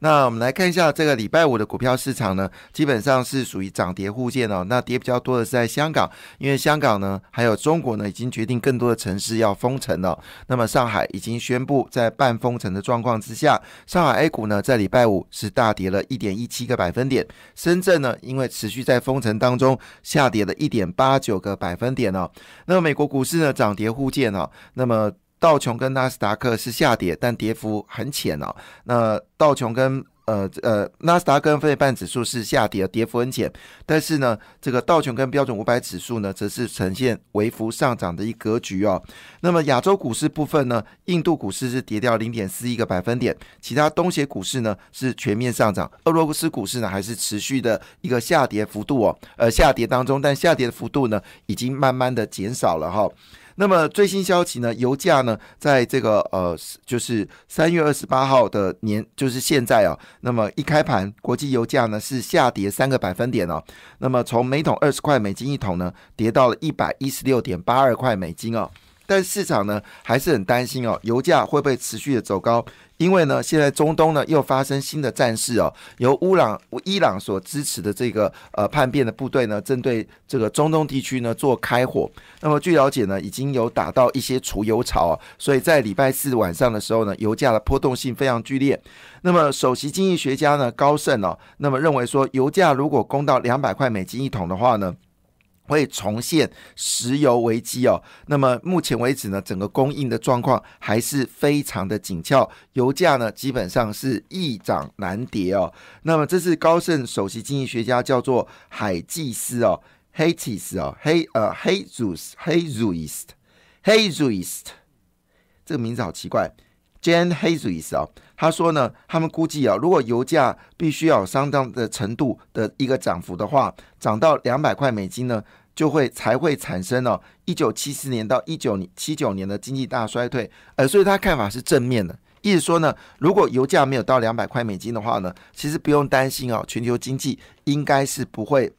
那我们来看一下这个礼拜五的股票市场呢，基本上是属于涨跌互见哦。那跌比较多的是在香港，因为香港呢还有中国呢已经决定更多的城市要封城了。那么上海已经宣布在半封城的状况之下。上海 A 股呢，在礼拜五是大跌了一点一七个百分点，深圳呢，因为持续在封城当中，下跌了一点八九个百分点哦。那么美国股市呢，涨跌互见哦。那么道琼跟纳斯达克是下跌，但跌幅很浅哦。那道琼跟呃呃，纳斯达克跟费半指数是下跌，跌幅很浅。但是呢，这个道琼跟标准五百指数呢，则是呈现微幅上涨的一格局哦。那么亚洲股市部分呢，印度股市是跌掉零点四一个百分点，其他东协股市呢是全面上涨，俄罗斯股市呢还是持续的一个下跌幅度哦，呃下跌当中，但下跌的幅度呢已经慢慢的减少了哈。那么最新消息呢？油价呢，在这个呃，就是三月二十八号的年，就是现在啊。那么一开盘，国际油价呢是下跌三个百分点哦。那么从每桶二十块美金一桶呢，跌到了一百一十六点八二块美金哦。但市场呢还是很担心哦，油价会不会持续的走高？因为呢，现在中东呢又发生新的战事哦，由乌朗伊朗所支持的这个呃叛变的部队呢，针对这个中东地区呢做开火。那么据了解呢，已经有打到一些除油槽啊，所以在礼拜四晚上的时候呢，油价的波动性非常剧烈。那么首席经济学家呢高盛哦，那么认为说，油价如果攻到两百块美金一桶的话呢？会重现石油危机哦。那么目前为止呢，整个供应的状况还是非常的紧俏，油价呢基本上是易涨难跌哦。那么这是高盛首席经济学家叫做海基斯哦，黑基斯哦，黑呃黑 Zeus 黑 Zeus 黑 Zeus 这个名字好奇怪，Jan Hazus 哦。他说呢，他们估计啊，如果油价必须要有相当的程度的一个涨幅的话，涨到两百块美金呢，就会才会产生哦，一九七四年到一九七九年的经济大衰退。呃，所以他看法是正面的，意思说呢，如果油价没有到两百块美金的话呢，其实不用担心哦，全球经济应该是不会。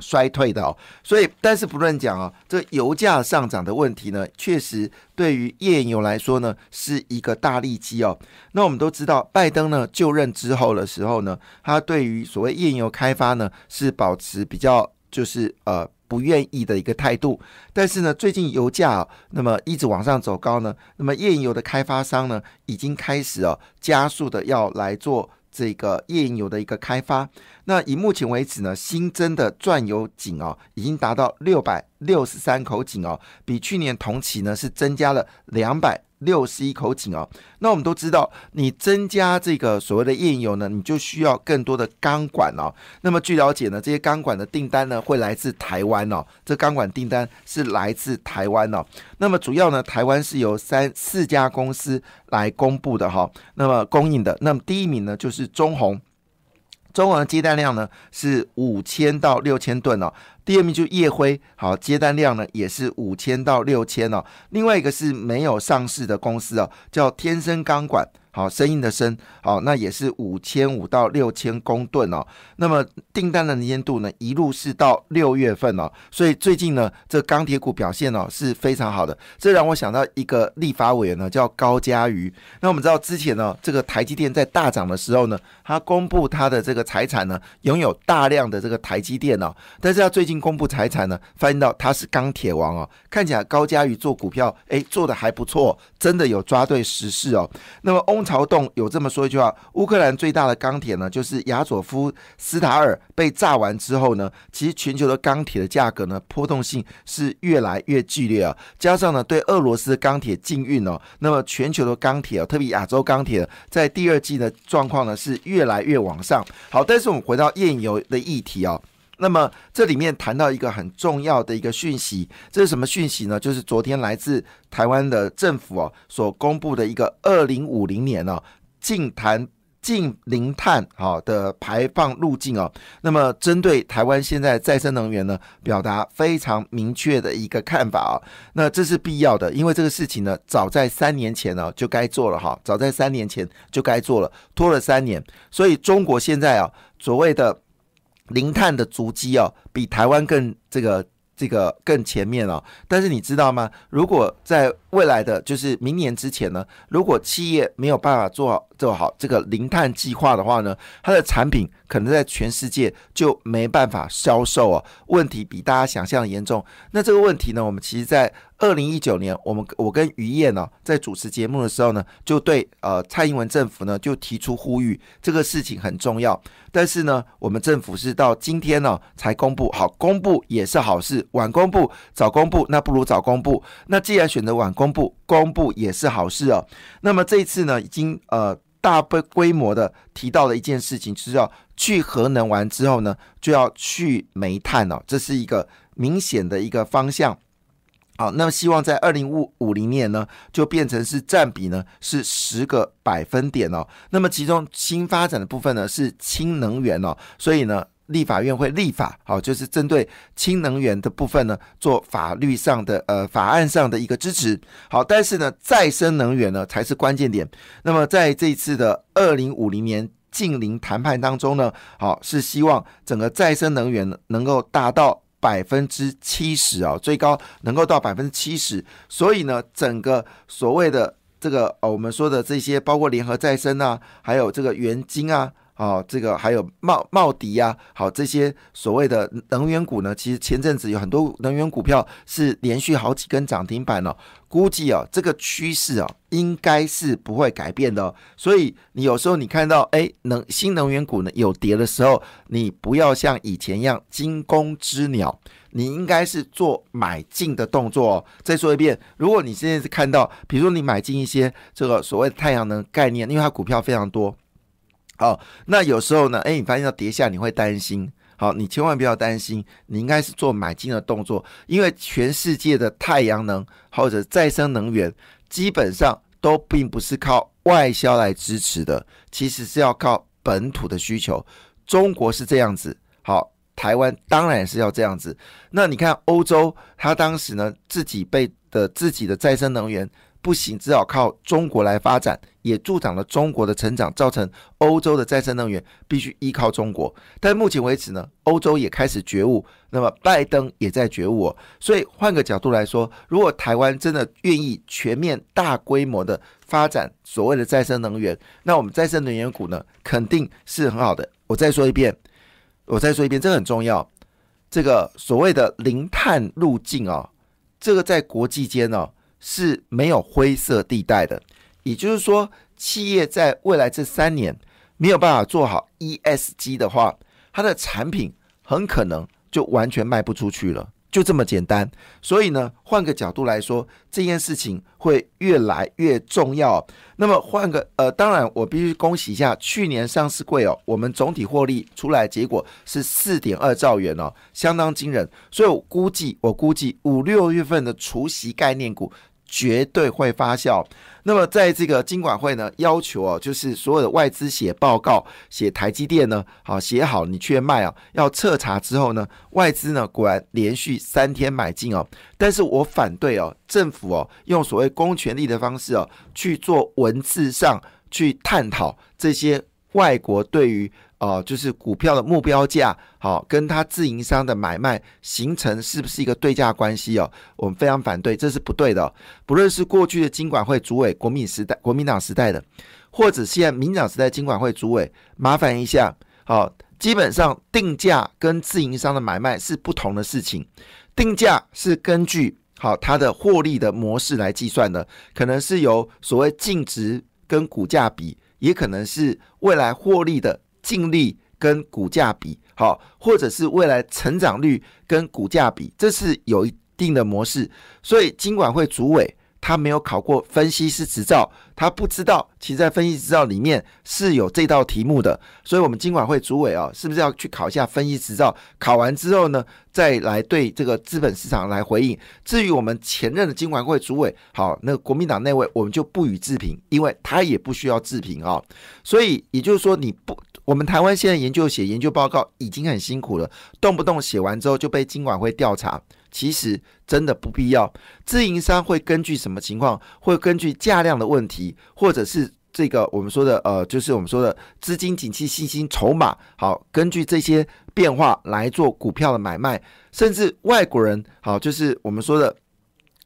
衰退的哦，所以但是不论讲啊，这油价上涨的问题呢，确实对于页岩油来说呢，是一个大利基哦。那我们都知道，拜登呢就任之后的时候呢，他对于所谓页岩油开发呢，是保持比较就是呃不愿意的一个态度。但是呢，最近油价那么一直往上走高呢，那么页岩油的开发商呢，已经开始哦加速的要来做。这个页岩油的一个开发，那以目前为止呢，新增的钻油井哦，已经达到六百六十三口井哦，比去年同期呢是增加了两百。六十一口井哦，那我们都知道，你增加这个所谓的页油呢，你就需要更多的钢管哦。那么据了解呢，这些钢管的订单呢，会来自台湾哦。这钢管订单是来自台湾哦。那么主要呢，台湾是由三四家公司来公布的哈。那么供应的，那么第一名呢就是中红，中红的接单量呢是五千到六千吨哦。第二名就叶辉，好接单量呢也是五千到六千哦。另外一个是没有上市的公司哦，叫天生钢管。好，声音的声，好，那也是五千五到六千公吨哦。那么订单的年度呢，一路是到六月份哦。所以最近呢，这钢铁股表现哦是非常好的。这让我想到一个立法委员呢，叫高嘉瑜。那我们知道之前呢，这个台积电在大涨的时候呢，他公布他的这个财产呢，拥有大量的这个台积电哦。但是他最近公布财产呢，发现到他是钢铁王哦。看起来高嘉瑜做股票，哎，做的还不错，真的有抓对时事哦。那么翁。朝洞有这么说一句话：乌克兰最大的钢铁呢，就是亚佐夫斯塔尔被炸完之后呢，其实全球的钢铁的价格呢，波动性是越来越剧烈啊。加上呢，对俄罗斯钢铁禁运哦，那么全球的钢铁，特别亚洲钢铁，在第二季的状况呢，是越来越往上。好，但是我们回到页油的议题哦。那么这里面谈到一个很重要的一个讯息，这是什么讯息呢？就是昨天来自台湾的政府哦所公布的一个二零五零年哦净碳近零碳好的排放路径哦，那么针对台湾现在再生能源呢，表达非常明确的一个看法啊。那这是必要的，因为这个事情呢，早在三年前呢就该做了哈，早在三年前就该做了，拖了三年，所以中国现在啊，所谓的零碳的足迹哦，比台湾更这个。这个更前面哦，但是你知道吗？如果在未来的就是明年之前呢，如果企业没有办法做好做好这个零碳计划的话呢，它的产品可能在全世界就没办法销售哦，问题比大家想象的严重。那这个问题呢，我们其实在二零一九年，我们我跟于燕呢在主持节目的时候呢，就对呃蔡英文政府呢就提出呼吁，这个事情很重要。但是呢，我们政府是到今天呢才公布，好，公布也是好事，晚公布早公布，那不如早公布。那既然选择晚公公布，公布也是好事哦。那么这一次呢，已经呃大规规模的提到了一件事情，就是要去核能完之后呢，就要去煤炭哦，这是一个明显的一个方向。好，那么希望在二零五五零年呢，就变成是占比呢是十个百分点哦。那么其中新发展的部分呢是氢能源哦，所以呢立法院会立法，好，就是针对氢能源的部分呢做法律上的呃法案上的一个支持。好，但是呢再生能源呢才是关键点。那么在这一次的二零五零年近零谈判当中呢，好是希望整个再生能源能够达到。百分之七十啊，最高能够到百分之七十，所以呢，整个所谓的这个呃，我们说的这些，包括联合再生啊，还有这个元晶啊，啊，这个还有茂茂迪呀，好这些所谓的能源股呢，其实前阵子有很多能源股票是连续好几根涨停板了。估计啊，这个趋势啊，应该是不会改变的。所以你有时候你看到哎，能新能源股呢有跌的时候，你不要像以前一样惊弓之鸟，你应该是做买进的动作。哦再说一遍，如果你现在是看到，比如说你买进一些这个所谓的太阳能概念，因为它股票非常多，好，那有时候呢，哎，你发现要跌下，你会担心。好，你千万不要担心，你应该是做买进的动作，因为全世界的太阳能或者再生能源基本上都并不是靠外销来支持的，其实是要靠本土的需求。中国是这样子，好，台湾当然是要这样子。那你看欧洲，它当时呢自己被的自己的再生能源。不行，只好靠中国来发展，也助长了中国的成长，造成欧洲的再生能源必须依靠中国。但目前为止呢，欧洲也开始觉悟，那么拜登也在觉悟。所以换个角度来说，如果台湾真的愿意全面大规模的发展所谓的再生能源，那我们再生能源股呢，肯定是很好的。我再说一遍，我再说一遍，这个很重要。这个所谓的零碳路径啊，这个在国际间呢。是没有灰色地带的，也就是说，企业在未来这三年没有办法做好 ESG 的话，它的产品很可能就完全卖不出去了，就这么简单。所以呢，换个角度来说，这件事情会越来越重要。那么换个呃，当然我必须恭喜一下，去年上市贵哦，我们总体获利出来结果是四点二兆元哦，相当惊人。所以我估计，我估计五六月份的除息概念股。绝对会发酵。那么，在这个金管会呢，要求哦，就是所有的外资写报告，写台积电呢，好写好你去卖啊，要彻查之后呢，外资呢果然连续三天买进哦。但是我反对哦，政府哦用所谓公权力的方式哦去做文字上去探讨这些外国对于。哦，就是股票的目标价，好，跟它自营商的买卖形成是不是一个对价关系哦？我们非常反对，这是不对的。不论是过去的金管会主委，国民时代、国民党时代的，或者现在民党时代金管会主委，麻烦一下，好，基本上定价跟自营商的买卖是不同的事情。定价是根据好它的获利的模式来计算的，可能是由所谓净值跟股价比，也可能是未来获利的。净利跟股价比好，或者是未来成长率跟股价比，这是有一定的模式。所以金管会主委他没有考过分析师执照，他不知道其实在分析执照里面是有这道题目的。所以，我们金管会主委啊，是不是要去考一下分析执照？考完之后呢，再来对这个资本市场来回应。至于我们前任的金管会主委，好，那国民党那位，我们就不予置评，因为他也不需要置评啊。所以，也就是说，你不。我们台湾现在研究写研究报告已经很辛苦了，动不动写完之后就被经管会调查，其实真的不必要。自营商会根据什么情况？会根据价量的问题，或者是这个我们说的呃，就是我们说的资金景气信心筹码，好，根据这些变化来做股票的买卖，甚至外国人好，就是我们说的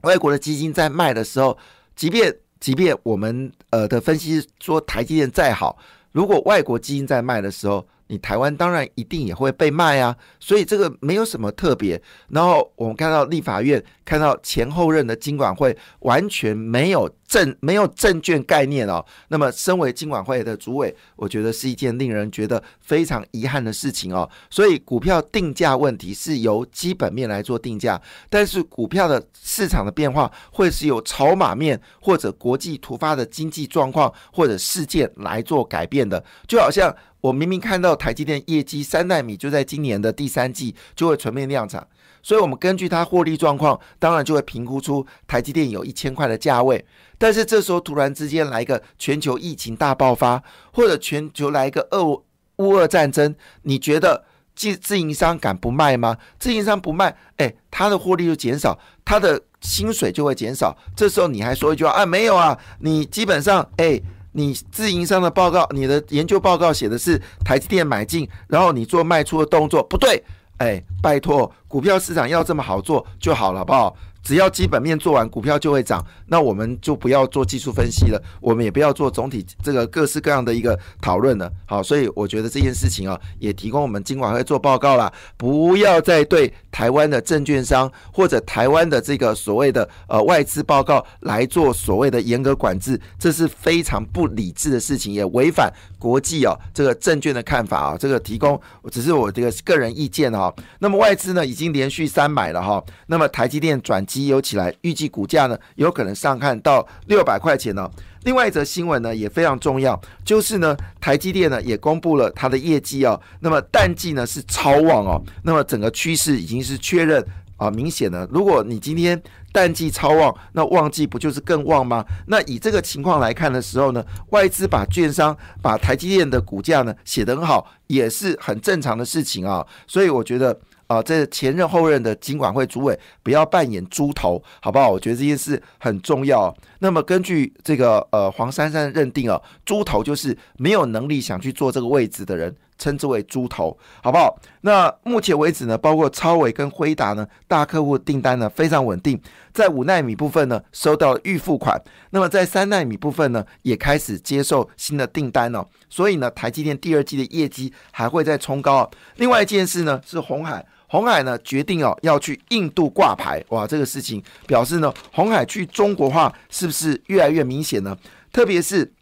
外国的基金在卖的时候，即便即便我们呃的分析说台积电再好。如果外国基金在卖的时候，你台湾当然一定也会被卖啊，所以这个没有什么特别。然后我们看到立法院看到前后任的金管会完全没有证没有证券概念哦。那么身为金管会的主委，我觉得是一件令人觉得非常遗憾的事情哦。所以股票定价问题是由基本面来做定价，但是股票的市场的变化会是由筹码面或者国际突发的经济状况或者事件来做改变的，就好像。我明明看到台积电业绩三纳米就在今年的第三季就会全面量产，所以我们根据它获利状况，当然就会评估出台积电有一千块的价位。但是这时候突然之间来一个全球疫情大爆发，或者全球来一个俄乌俄战争，你觉得自自营商敢不卖吗？自营商不卖，哎，他的获利就减少，他的薪水就会减少。这时候你还说一句话啊？没有啊，你基本上哎。你自营商的报告，你的研究报告写的是台积电买进，然后你做卖出的动作不对，哎，拜托，股票市场要这么好做就好了，好不好？只要基本面做完，股票就会涨。那我们就不要做技术分析了，我们也不要做总体这个各式各样的一个讨论了。好，所以我觉得这件事情啊，也提供我们今晚会做报告了，不要再对台湾的证券商或者台湾的这个所谓的呃外资报告来做所谓的严格管制，这是非常不理智的事情，也违反国际啊这个证券的看法啊。这个提供只是我这个个人意见哈。那么外资呢已经已经连续三买了哈，那么台积电转。机有起来，预计股价呢有可能上看到六百块钱呢。另外一则新闻呢也非常重要，就是呢台积电呢也公布了它的业绩哦，那么淡季呢是超旺哦，那么整个趋势已经是确认啊，明显的，如果你今天淡季超旺，那旺季不就是更旺吗？那以这个情况来看的时候呢，外资把券商把台积电的股价呢写得很好，也是很正常的事情啊，所以我觉得。啊，这前任后任的金管会主委不要扮演猪头，好不好？我觉得这件事很重要。那么根据这个呃黄珊珊认定啊，猪头就是没有能力想去做这个位置的人，称之为猪头，好不好？那目前为止呢，包括超伟跟辉达呢，大客户订单呢非常稳定，在五纳米部分呢收到预付款，那么在三纳米部分呢也开始接受新的订单了，所以呢，台积电第二季的业绩还会再冲高啊。另外一件事呢是红海。红海呢决定哦要去印度挂牌，哇，这个事情表示呢，红海去中国化是不是越来越明显呢？特别是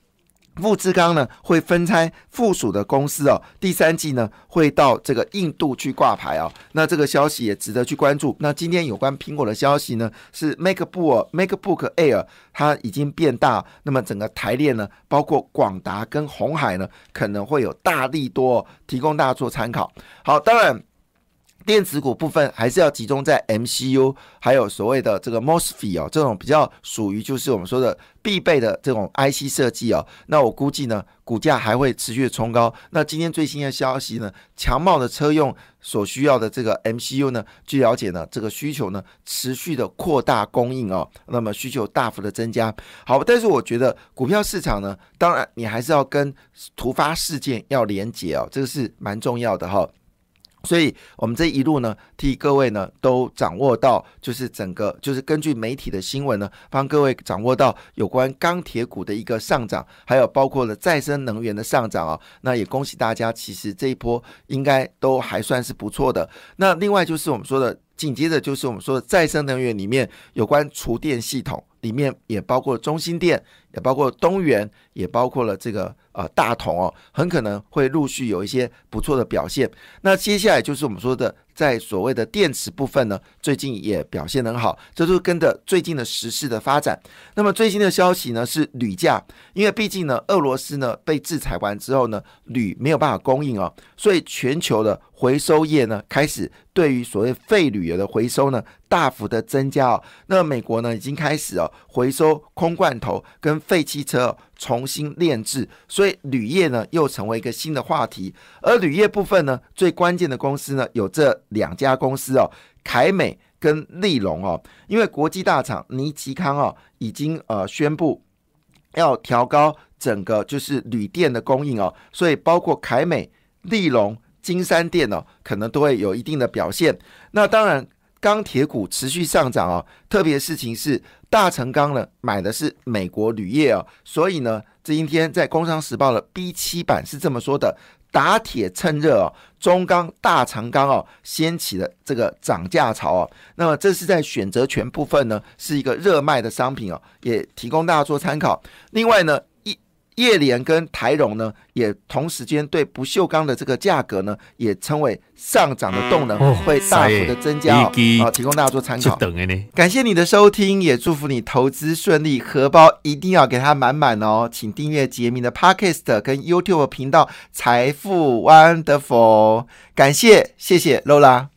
富士康呢会分拆附属的公司哦，第三季呢会到这个印度去挂牌哦，那这个消息也值得去关注。那今天有关苹果的消息呢，是 MacBook MacBook Air 它已经变大，那么整个台链呢，包括广达跟红海呢，可能会有大力多提供大家做参考。好，当然。电子股部分还是要集中在 MCU，还有所谓的这个 MOSFET 哦，这种比较属于就是我们说的必备的这种 IC 设计哦。那我估计呢，股价还会持续冲高。那今天最新的消息呢，强茂的车用所需要的这个 MCU 呢，据了解呢，这个需求呢持续的扩大供应哦，那么需求大幅的增加。好，但是我觉得股票市场呢，当然你还是要跟突发事件要连结哦，这个是蛮重要的哈。所以，我们这一路呢，替各位呢都掌握到，就是整个，就是根据媒体的新闻呢，帮各位掌握到有关钢铁股的一个上涨，还有包括了再生能源的上涨啊。那也恭喜大家，其实这一波应该都还算是不错的。那另外就是我们说的，紧接着就是我们说的再生能源里面有关厨电系统。里面也包括中心店，也包括东元，也包括了这个呃大同哦，很可能会陆续有一些不错的表现。那接下来就是我们说的在所谓的电池部分呢，最近也表现很好，这都是跟着最近的时事的发展。那么最新的消息呢是铝价，因为毕竟呢俄罗斯呢被制裁完之后呢，铝没有办法供应哦，所以全球的回收业呢开始对于所谓废铝的回收呢大幅的增加哦。那美国呢已经开始哦回收空罐头跟废汽车重新炼制，所以铝业呢又成为一个新的话题。而铝业部分呢最关键的公司呢有这两家公司哦，凯美跟利隆哦，因为国际大厂尼奇康哦已经呃宣布要调高整个就是铝电的供应哦，所以包括凯美、利隆。金山电哦，可能都会有一定的表现。那当然，钢铁股持续上涨哦。特别事情是，大成钢呢买的是美国铝业哦，所以呢，今天在《工商时报》的 B 七版是这么说的：打铁趁热哦，中钢、大成钢哦，掀起了这个涨价潮哦。那么这是在选择权部分呢，是一个热卖的商品哦，也提供大家做参考。另外呢。叶联跟台荣呢，也同时间对不锈钢的这个价格呢，也称为上涨的动能会大幅的增加哦，好，提供大家做参考。感谢你的收听，也祝福你投资顺利，荷包一定要给它满满哦。请订阅杰明的 Podcast 跟 YouTube 频道财富 Wonderful，感谢，谢谢 Lola。